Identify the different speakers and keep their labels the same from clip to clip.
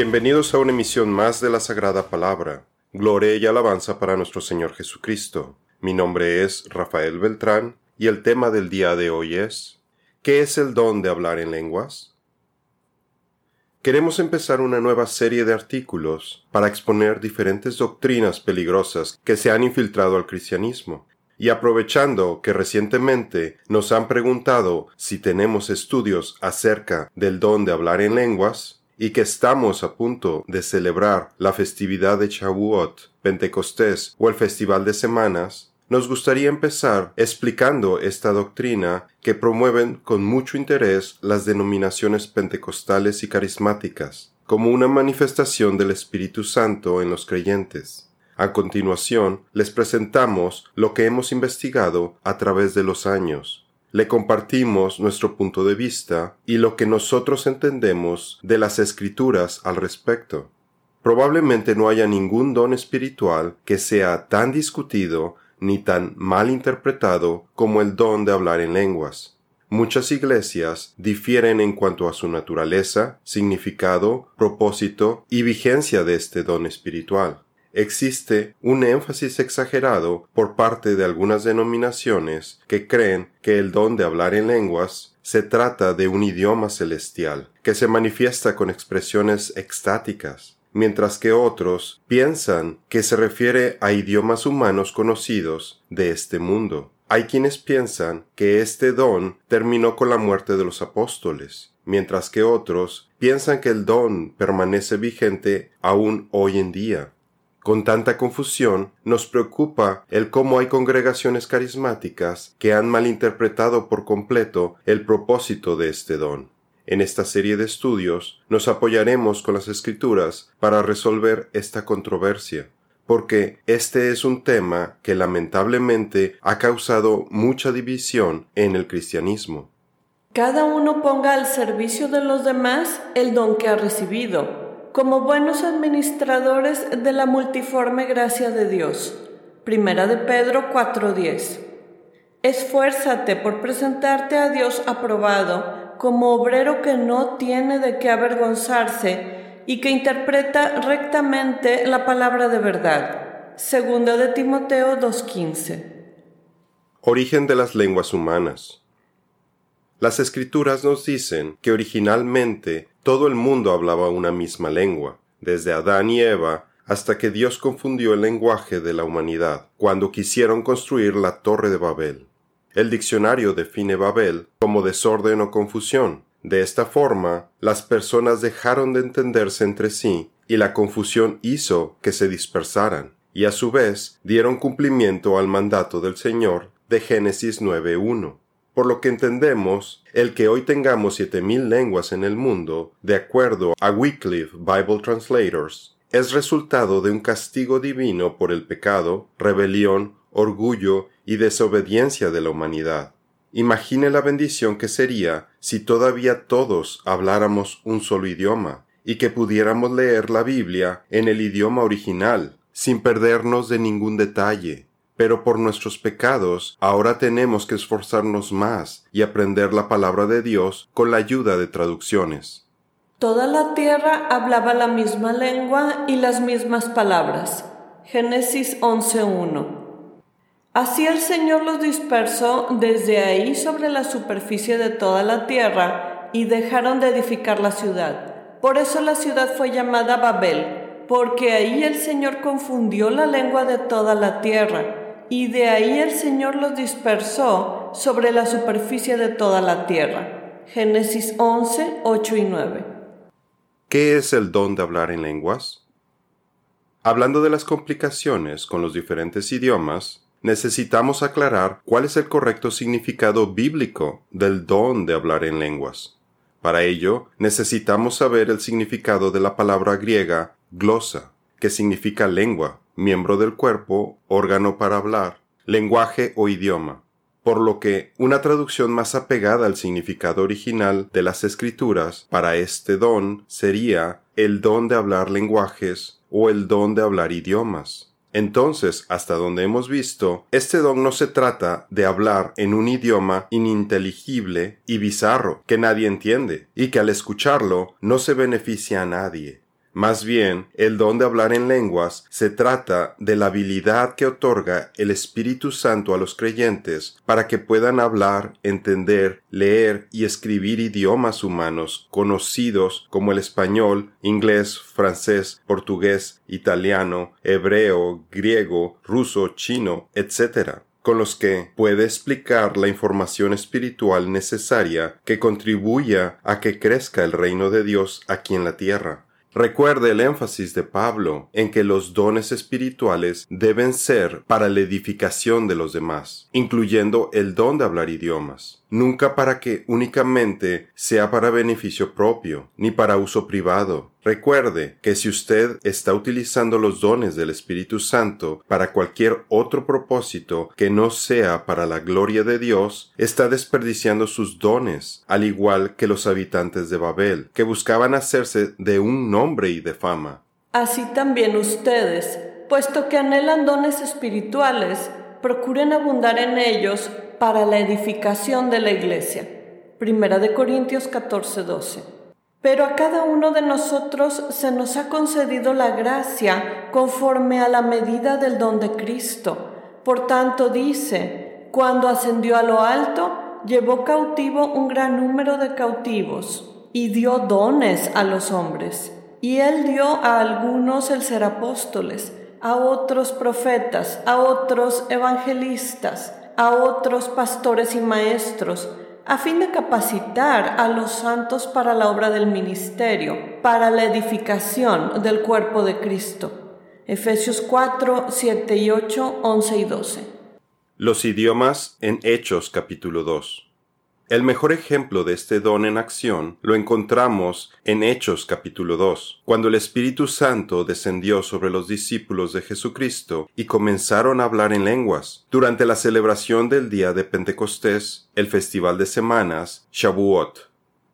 Speaker 1: Bienvenidos a una emisión más de la Sagrada Palabra. Gloria y alabanza para nuestro Señor Jesucristo. Mi nombre es Rafael Beltrán y el tema del día de hoy es ¿Qué es el don de hablar en lenguas? Queremos empezar una nueva serie de artículos para exponer diferentes doctrinas peligrosas que se han infiltrado al cristianismo. Y aprovechando que recientemente nos han preguntado si tenemos estudios acerca del don de hablar en lenguas, y que estamos a punto de celebrar la festividad de Shavuot, Pentecostés o el Festival de Semanas, nos gustaría empezar explicando esta doctrina que promueven con mucho interés las denominaciones pentecostales y carismáticas, como una manifestación del Espíritu Santo en los creyentes. A continuación, les presentamos lo que hemos investigado a través de los años, le compartimos nuestro punto de vista y lo que nosotros entendemos de las escrituras al respecto. Probablemente no haya ningún don espiritual que sea tan discutido ni tan mal interpretado como el don de hablar en lenguas. Muchas iglesias difieren en cuanto a su naturaleza, significado, propósito y vigencia de este don espiritual existe un énfasis exagerado por parte de algunas denominaciones que creen que el don de hablar en lenguas se trata de un idioma celestial, que se manifiesta con expresiones extáticas, mientras que otros piensan que se refiere a idiomas humanos conocidos de este mundo. Hay quienes piensan que este don terminó con la muerte de los apóstoles, mientras que otros piensan que el don permanece vigente aún hoy en día. Con tanta confusión, nos preocupa el cómo hay congregaciones carismáticas que han malinterpretado por completo el propósito de este don. En esta serie de estudios nos apoyaremos con las escrituras para resolver esta controversia, porque este es un tema que lamentablemente ha causado mucha división en el cristianismo.
Speaker 2: Cada uno ponga al servicio de los demás el don que ha recibido como buenos administradores de la multiforme gracia de Dios. Primera de Pedro 4:10. Esfuérzate por presentarte a Dios aprobado como obrero que no tiene de qué avergonzarse y que interpreta rectamente la palabra de verdad. Segunda de Timoteo 2:15.
Speaker 1: Origen de las lenguas humanas. Las escrituras nos dicen que originalmente todo el mundo hablaba una misma lengua, desde Adán y Eva hasta que Dios confundió el lenguaje de la humanidad cuando quisieron construir la Torre de Babel. El diccionario define Babel como desorden o confusión. De esta forma, las personas dejaron de entenderse entre sí y la confusión hizo que se dispersaran, y a su vez dieron cumplimiento al mandato del Señor de Génesis 9.1 por lo que entendemos el que hoy tengamos siete mil lenguas en el mundo, de acuerdo a Wycliffe Bible Translators, es resultado de un castigo divino por el pecado, rebelión, orgullo y desobediencia de la humanidad. Imagine la bendición que sería si todavía todos habláramos un solo idioma y que pudiéramos leer la Biblia en el idioma original, sin perdernos de ningún detalle, pero por nuestros pecados ahora tenemos que esforzarnos más y aprender la palabra de Dios con la ayuda de traducciones.
Speaker 2: Toda la tierra hablaba la misma lengua y las mismas palabras. Génesis 11.1. Así el Señor los dispersó desde ahí sobre la superficie de toda la tierra y dejaron de edificar la ciudad. Por eso la ciudad fue llamada Babel, porque ahí el Señor confundió la lengua de toda la tierra y de ahí el Señor los dispersó sobre la superficie de toda la tierra. Génesis 11, 8 y 9.
Speaker 1: ¿Qué es el don de hablar en lenguas? Hablando de las complicaciones con los diferentes idiomas, necesitamos aclarar cuál es el correcto significado bíblico del don de hablar en lenguas. Para ello, necesitamos saber el significado de la palabra griega glosa, que significa lengua, miembro del cuerpo, órgano para hablar, lenguaje o idioma, por lo que una traducción más apegada al significado original de las escrituras para este don sería el don de hablar lenguajes o el don de hablar idiomas. Entonces, hasta donde hemos visto, este don no se trata de hablar en un idioma ininteligible y bizarro que nadie entiende y que al escucharlo no se beneficia a nadie. Más bien, el don de hablar en lenguas se trata de la habilidad que otorga el Espíritu Santo a los creyentes para que puedan hablar, entender, leer y escribir idiomas humanos conocidos como el español, inglés, francés, portugués, italiano, hebreo, griego, ruso, chino, etc con los que puede explicar la información espiritual necesaria que contribuya a que crezca el reino de Dios aquí en la tierra. Recuerde el énfasis de Pablo en que los dones espirituales deben ser para la edificación de los demás, incluyendo el don de hablar idiomas, nunca para que únicamente sea para beneficio propio, ni para uso privado, Recuerde que si usted está utilizando los dones del Espíritu Santo para cualquier otro propósito que no sea para la gloria de Dios, está desperdiciando sus dones, al igual que los habitantes de Babel, que buscaban hacerse de un nombre y de fama.
Speaker 2: Así también ustedes, puesto que anhelan dones espirituales, procuren abundar en ellos para la edificación de la iglesia. Primera de Corintios 14:12. Pero a cada uno de nosotros se nos ha concedido la gracia conforme a la medida del don de Cristo. Por tanto dice, cuando ascendió a lo alto, llevó cautivo un gran número de cautivos y dio dones a los hombres. Y él dio a algunos el ser apóstoles, a otros profetas, a otros evangelistas, a otros pastores y maestros, a fin de capacitar a los santos para la obra del ministerio, para la edificación del cuerpo de Cristo. Efesios 4, 7 y 8, 11 y 12.
Speaker 1: Los idiomas en Hechos capítulo 2. El mejor ejemplo de este don en acción lo encontramos en Hechos capítulo 2, cuando el Espíritu Santo descendió sobre los discípulos de Jesucristo y comenzaron a hablar en lenguas. Durante la celebración del día de Pentecostés, el festival de semanas, Shavuot,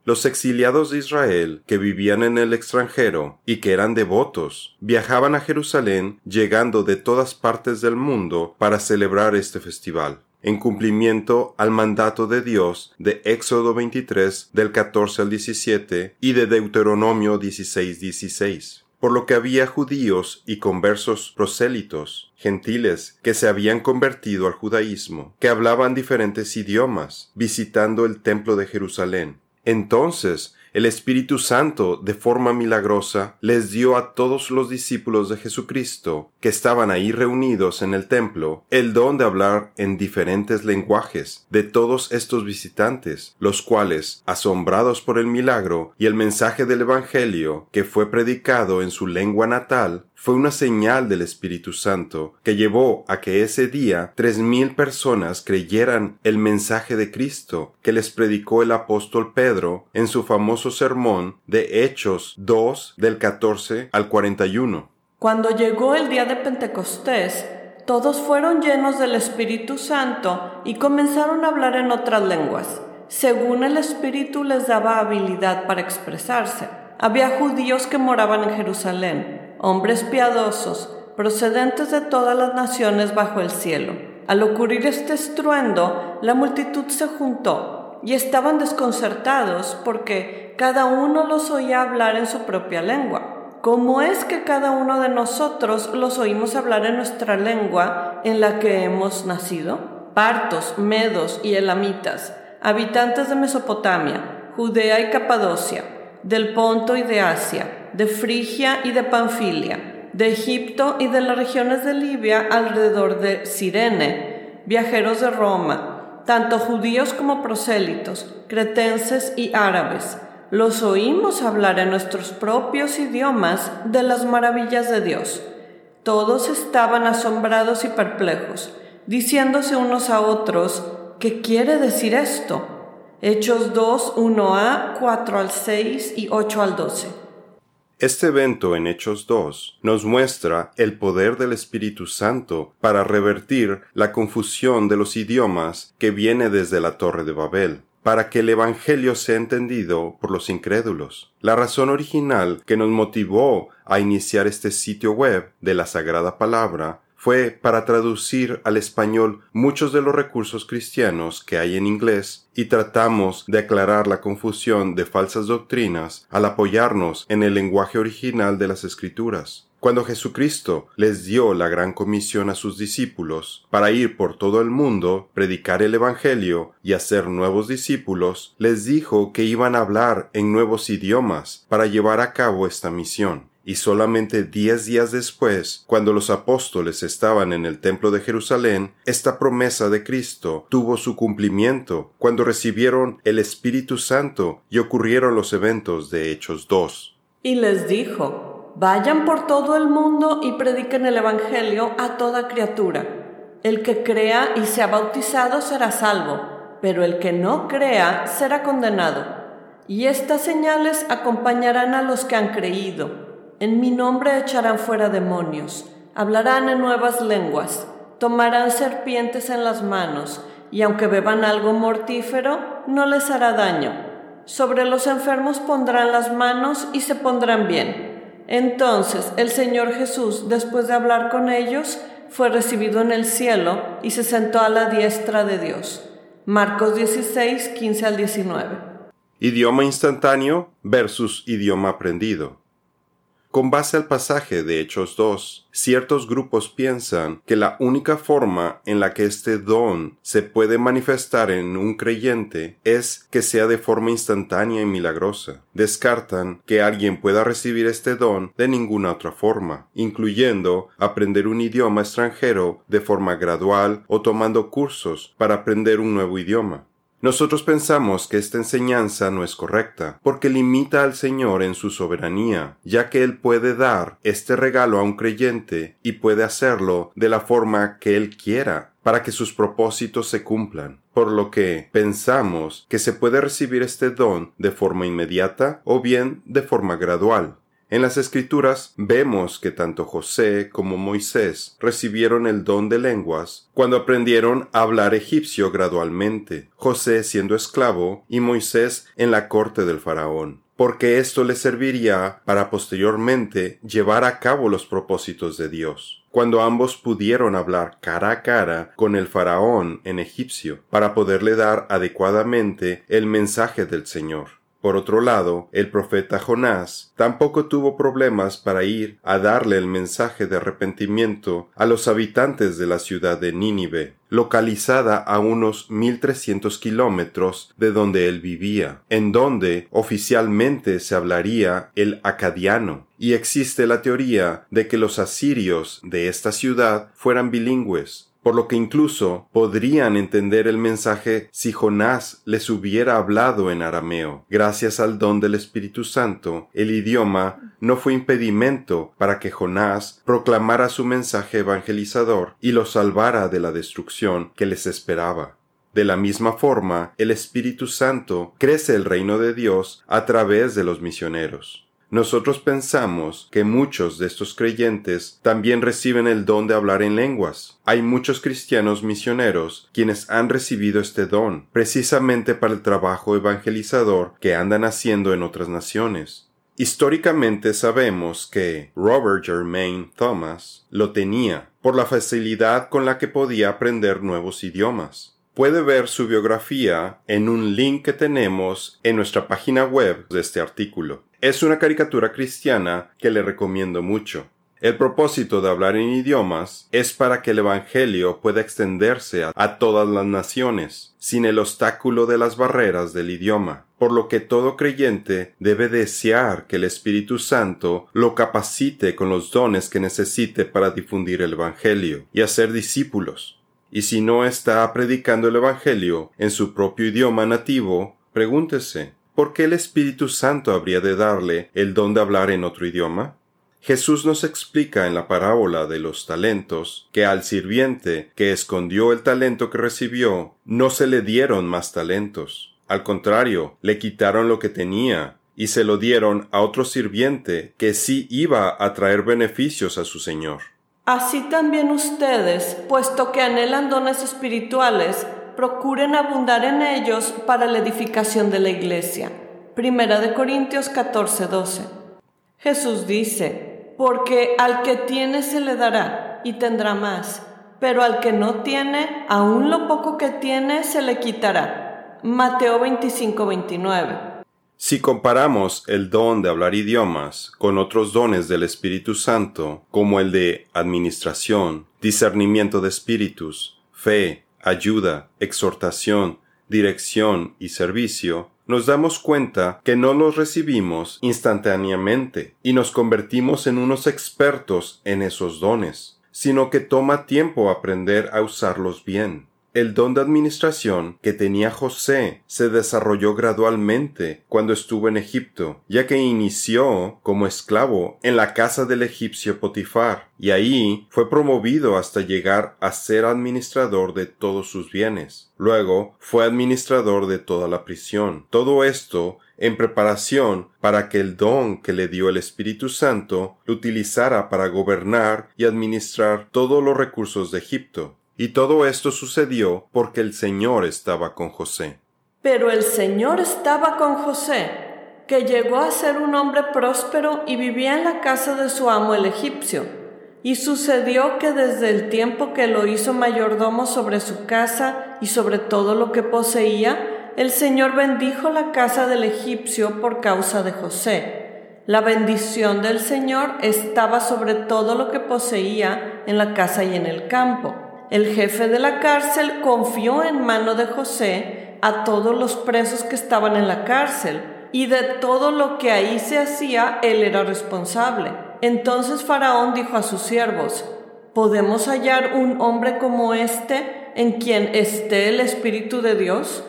Speaker 1: los exiliados de Israel que vivían en el extranjero y que eran devotos viajaban a Jerusalén llegando de todas partes del mundo para celebrar este festival en cumplimiento al mandato de Dios de Éxodo 23 del 14 al 17 y de Deuteronomio 16 16 por lo que había judíos y conversos prosélitos, gentiles, que se habían convertido al judaísmo, que hablaban diferentes idiomas, visitando el templo de Jerusalén. Entonces el Espíritu Santo, de forma milagrosa, les dio a todos los discípulos de Jesucristo, que estaban ahí reunidos en el templo, el don de hablar en diferentes lenguajes de todos estos visitantes, los cuales, asombrados por el milagro y el mensaje del Evangelio que fue predicado en su lengua natal, fue una señal del Espíritu Santo que llevó a que ese día tres mil personas creyeran el mensaje de Cristo que les predicó el apóstol Pedro en su famoso sermón de Hechos 2 del 14 al 41.
Speaker 2: Cuando llegó el día de Pentecostés, todos fueron llenos del Espíritu Santo y comenzaron a hablar en otras lenguas, según el Espíritu les daba habilidad para expresarse. Había judíos que moraban en Jerusalén hombres piadosos, procedentes de todas las naciones bajo el cielo. Al ocurrir este estruendo, la multitud se juntó y estaban desconcertados porque cada uno los oía hablar en su propia lengua. ¿Cómo es que cada uno de nosotros los oímos hablar en nuestra lengua en la que hemos nacido? Partos, medos y elamitas, habitantes de Mesopotamia, Judea y Capadocia, del Ponto y de Asia, de Frigia y de Panfilia, de Egipto y de las regiones de Libia alrededor de Sirene, viajeros de Roma, tanto judíos como prosélitos, cretenses y árabes. Los oímos hablar en nuestros propios idiomas de las maravillas de Dios. Todos estaban asombrados y perplejos, diciéndose unos a otros, ¿qué quiere decir esto? Hechos 2, 1a, 4 al 6 y 8 al 12.
Speaker 1: Este evento en Hechos 2 nos muestra el poder del Espíritu Santo para revertir la confusión de los idiomas que viene desde la Torre de Babel, para que el Evangelio sea entendido por los incrédulos. La razón original que nos motivó a iniciar este sitio web de la Sagrada Palabra fue para traducir al español muchos de los recursos cristianos que hay en inglés y tratamos de aclarar la confusión de falsas doctrinas al apoyarnos en el lenguaje original de las escrituras. Cuando Jesucristo les dio la gran comisión a sus discípulos para ir por todo el mundo, predicar el Evangelio y hacer nuevos discípulos, les dijo que iban a hablar en nuevos idiomas para llevar a cabo esta misión. Y solamente diez días después, cuando los apóstoles estaban en el templo de Jerusalén, esta promesa de Cristo tuvo su cumplimiento cuando recibieron el Espíritu Santo y ocurrieron los eventos de Hechos 2.
Speaker 2: Y les dijo, Vayan por todo el mundo y prediquen el Evangelio a toda criatura. El que crea y sea bautizado será salvo, pero el que no crea será condenado. Y estas señales acompañarán a los que han creído. En mi nombre echarán fuera demonios, hablarán en nuevas lenguas, tomarán serpientes en las manos, y aunque beban algo mortífero, no les hará daño. Sobre los enfermos pondrán las manos y se pondrán bien entonces el Señor Jesús, después de hablar con ellos, fue recibido en el cielo y se sentó a la diestra de Dios. Marcos 16, 15 al 19.
Speaker 1: Idioma instantáneo versus idioma aprendido. Con base al pasaje de Hechos 2, ciertos grupos piensan que la única forma en la que este don se puede manifestar en un creyente es que sea de forma instantánea y milagrosa. Descartan que alguien pueda recibir este don de ninguna otra forma, incluyendo aprender un idioma extranjero de forma gradual o tomando cursos para aprender un nuevo idioma. Nosotros pensamos que esta enseñanza no es correcta, porque limita al Señor en su soberanía, ya que Él puede dar este regalo a un creyente y puede hacerlo de la forma que Él quiera, para que sus propósitos se cumplan. Por lo que pensamos que se puede recibir este don de forma inmediata o bien de forma gradual. En las escrituras vemos que tanto José como Moisés recibieron el don de lenguas cuando aprendieron a hablar egipcio gradualmente, José siendo esclavo y Moisés en la corte del faraón porque esto les serviría para posteriormente llevar a cabo los propósitos de Dios. Cuando ambos pudieron hablar cara a cara con el faraón en egipcio, para poderle dar adecuadamente el mensaje del Señor. Por otro lado, el profeta Jonás tampoco tuvo problemas para ir a darle el mensaje de arrepentimiento a los habitantes de la ciudad de Nínive, localizada a unos 1300 kilómetros de donde él vivía, en donde oficialmente se hablaría el acadiano, y existe la teoría de que los asirios de esta ciudad fueran bilingües, por lo que incluso podrían entender el mensaje si Jonás les hubiera hablado en arameo. Gracias al don del Espíritu Santo, el idioma no fue impedimento para que Jonás proclamara su mensaje evangelizador y los salvara de la destrucción que les esperaba. De la misma forma, el Espíritu Santo crece el reino de Dios a través de los misioneros. Nosotros pensamos que muchos de estos creyentes también reciben el don de hablar en lenguas. Hay muchos cristianos misioneros quienes han recibido este don, precisamente para el trabajo evangelizador que andan haciendo en otras naciones. Históricamente sabemos que Robert Germain Thomas lo tenía por la facilidad con la que podía aprender nuevos idiomas. Puede ver su biografía en un link que tenemos en nuestra página web de este artículo. Es una caricatura cristiana que le recomiendo mucho. El propósito de hablar en idiomas es para que el Evangelio pueda extenderse a, todas las naciones, sin el obstáculo de las barreras del idioma, por lo que todo creyente debe desear que el Espíritu Santo lo capacite con los dones que necesite para difundir el Evangelio y hacer discípulos. Y si no está predicando el Evangelio en su propio idioma nativo, pregúntese, ¿por qué el Espíritu Santo habría de darle el don de hablar en otro idioma? Jesús nos explica en la parábola de los talentos que al sirviente que escondió el talento que recibió, no se le dieron más talentos. Al contrario, le quitaron lo que tenía y se lo dieron a otro sirviente que sí iba a traer beneficios a su señor.
Speaker 2: Así también ustedes, puesto que anhelan dones espirituales, procuren abundar en ellos para la edificación de la iglesia. Primera de Corintios 14, 12. Jesús dice, porque al que tiene se le dará, y tendrá más, pero al que no tiene, aún lo poco que tiene se le quitará. Mateo 25, 29.
Speaker 1: Si comparamos el don de hablar idiomas con otros dones del Espíritu Santo, como el de administración, discernimiento de espíritus, fe, ayuda, exhortación, dirección y servicio, nos damos cuenta que no los recibimos instantáneamente y nos convertimos en unos expertos en esos dones, sino que toma tiempo aprender a usarlos bien. El don de administración que tenía José se desarrolló gradualmente cuando estuvo en Egipto, ya que inició como esclavo en la casa del egipcio Potifar, y ahí fue promovido hasta llegar a ser administrador de todos sus bienes. Luego fue administrador de toda la prisión. Todo esto en preparación para que el don que le dio el Espíritu Santo lo utilizara para gobernar y administrar todos los recursos de Egipto. Y todo esto sucedió porque el Señor estaba con José.
Speaker 2: Pero el Señor estaba con José, que llegó a ser un hombre próspero y vivía en la casa de su amo el egipcio. Y sucedió que desde el tiempo que lo hizo mayordomo sobre su casa y sobre todo lo que poseía, el Señor bendijo la casa del egipcio por causa de José. La bendición del Señor estaba sobre todo lo que poseía en la casa y en el campo. El jefe de la cárcel confió en mano de José a todos los presos que estaban en la cárcel, y de todo lo que ahí se hacía él era responsable. Entonces Faraón dijo a sus siervos, ¿podemos hallar un hombre como este en quien esté el Espíritu de Dios?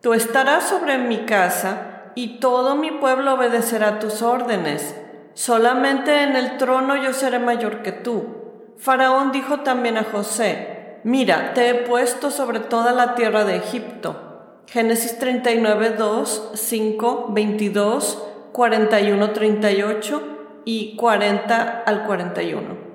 Speaker 2: Tú estarás sobre mi casa, y todo mi pueblo obedecerá tus órdenes. Solamente en el trono yo seré mayor que tú. Faraón dijo también a José, mira, te he puesto sobre toda la tierra de Egipto. Génesis 39, 2, 5, 22, 41, 38 y 40 al 41.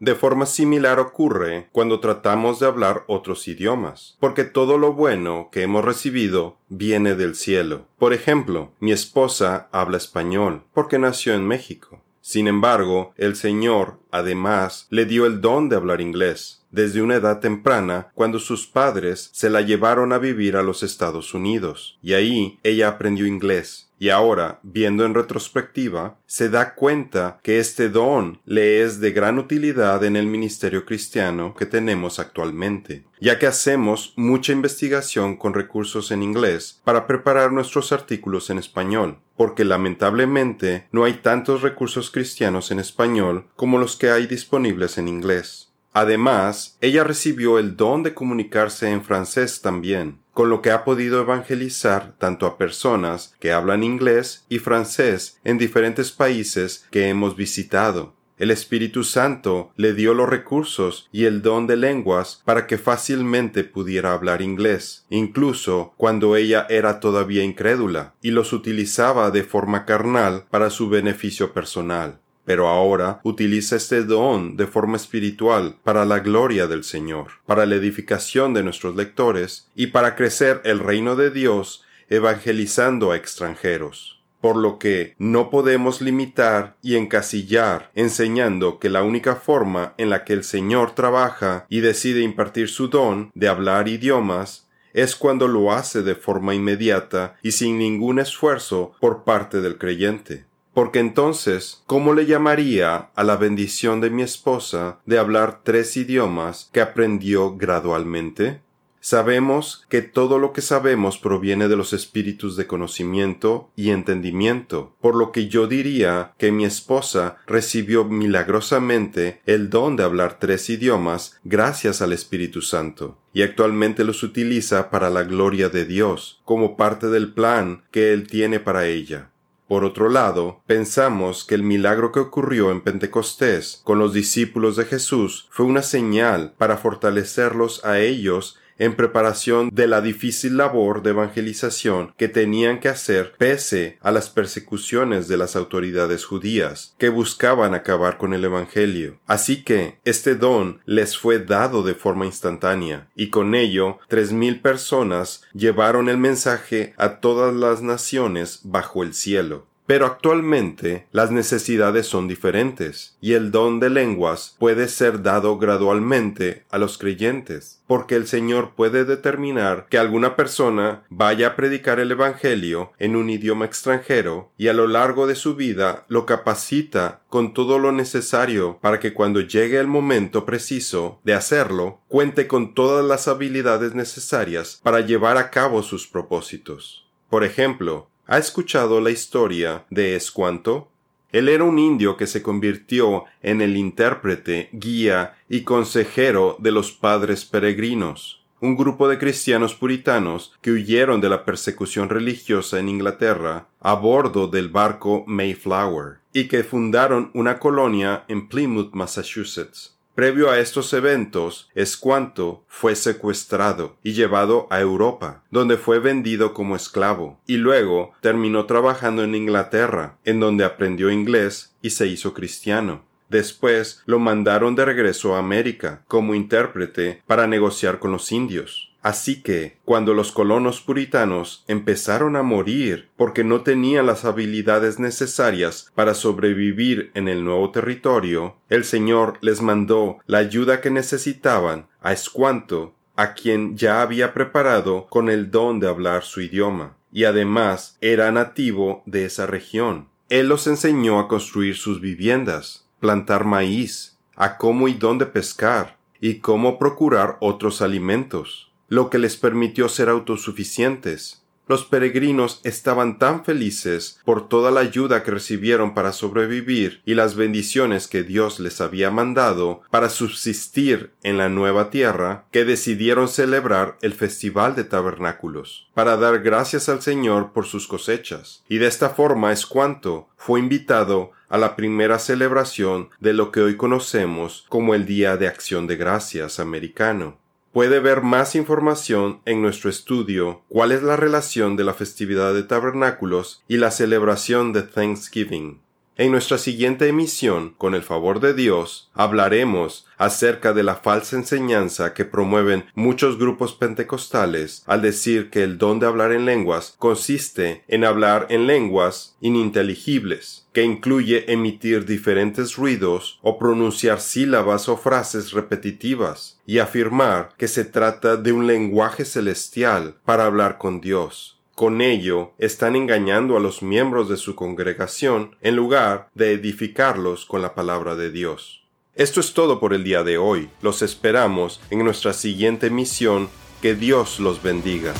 Speaker 1: De forma similar ocurre cuando tratamos de hablar otros idiomas, porque todo lo bueno que hemos recibido viene del cielo. Por ejemplo, mi esposa habla español, porque nació en México. Sin embargo, el Señor, además, le dio el don de hablar inglés, desde una edad temprana, cuando sus padres se la llevaron a vivir a los Estados Unidos, y ahí ella aprendió inglés, y ahora, viendo en retrospectiva, se da cuenta que este don le es de gran utilidad en el ministerio cristiano que tenemos actualmente, ya que hacemos mucha investigación con recursos en inglés para preparar nuestros artículos en español, porque lamentablemente no hay tantos recursos cristianos en español como los que hay disponibles en inglés. Además, ella recibió el don de comunicarse en francés también, con lo que ha podido evangelizar tanto a personas que hablan inglés y francés en diferentes países que hemos visitado. El Espíritu Santo le dio los recursos y el don de lenguas para que fácilmente pudiera hablar inglés, incluso cuando ella era todavía incrédula, y los utilizaba de forma carnal para su beneficio personal pero ahora utiliza este don de forma espiritual para la gloria del Señor, para la edificación de nuestros lectores y para crecer el reino de Dios evangelizando a extranjeros por lo que no podemos limitar y encasillar, enseñando que la única forma en la que el Señor trabaja y decide impartir su don de hablar idiomas es cuando lo hace de forma inmediata y sin ningún esfuerzo por parte del creyente. Porque entonces, ¿cómo le llamaría a la bendición de mi esposa de hablar tres idiomas que aprendió gradualmente? Sabemos que todo lo que sabemos proviene de los espíritus de conocimiento y entendimiento, por lo que yo diría que mi esposa recibió milagrosamente el don de hablar tres idiomas gracias al Espíritu Santo, y actualmente los utiliza para la gloria de Dios, como parte del plan que Él tiene para ella. Por otro lado, pensamos que el milagro que ocurrió en Pentecostés con los discípulos de Jesús fue una señal para fortalecerlos a ellos en preparación de la difícil labor de evangelización que tenían que hacer pese a las persecuciones de las autoridades judías, que buscaban acabar con el Evangelio. Así que este don les fue dado de forma instantánea, y con ello tres mil personas llevaron el mensaje a todas las naciones bajo el cielo. Pero actualmente las necesidades son diferentes y el don de lenguas puede ser dado gradualmente a los creyentes, porque el Señor puede determinar que alguna persona vaya a predicar el Evangelio en un idioma extranjero y a lo largo de su vida lo capacita con todo lo necesario para que cuando llegue el momento preciso de hacerlo, cuente con todas las habilidades necesarias para llevar a cabo sus propósitos. Por ejemplo, ¿Ha escuchado la historia de Escuanto? Él era un indio que se convirtió en el intérprete, guía y consejero de los padres peregrinos, un grupo de cristianos puritanos que huyeron de la persecución religiosa en Inglaterra a bordo del barco Mayflower y que fundaron una colonia en Plymouth, Massachusetts. Previo a estos eventos, Escuanto fue secuestrado y llevado a Europa, donde fue vendido como esclavo, y luego terminó trabajando en Inglaterra, en donde aprendió inglés y se hizo cristiano. Después lo mandaron de regreso a América como intérprete para negociar con los indios. Así que, cuando los colonos puritanos empezaron a morir porque no tenían las habilidades necesarias para sobrevivir en el nuevo territorio, el Señor les mandó la ayuda que necesitaban a Escuanto, a quien ya había preparado con el don de hablar su idioma, y además era nativo de esa región. Él los enseñó a construir sus viviendas, plantar maíz, a cómo y dónde pescar, y cómo procurar otros alimentos lo que les permitió ser autosuficientes. Los peregrinos estaban tan felices por toda la ayuda que recibieron para sobrevivir y las bendiciones que Dios les había mandado para subsistir en la nueva tierra, que decidieron celebrar el Festival de Tabernáculos, para dar gracias al Señor por sus cosechas. Y de esta forma es cuanto fue invitado a la primera celebración de lo que hoy conocemos como el Día de Acción de Gracias americano. Puede ver más información en nuestro estudio ¿Cuál es la relación de la festividad de tabernáculos y la celebración de Thanksgiving? En nuestra siguiente emisión, con el favor de Dios, hablaremos acerca de la falsa enseñanza que promueven muchos grupos pentecostales al decir que el don de hablar en lenguas consiste en hablar en lenguas ininteligibles, que incluye emitir diferentes ruidos o pronunciar sílabas o frases repetitivas, y afirmar que se trata de un lenguaje celestial para hablar con Dios. Con ello están engañando a los miembros de su congregación en lugar de edificarlos con la palabra de Dios. Esto es todo por el día de hoy. Los esperamos en nuestra siguiente misión. Que Dios los bendiga.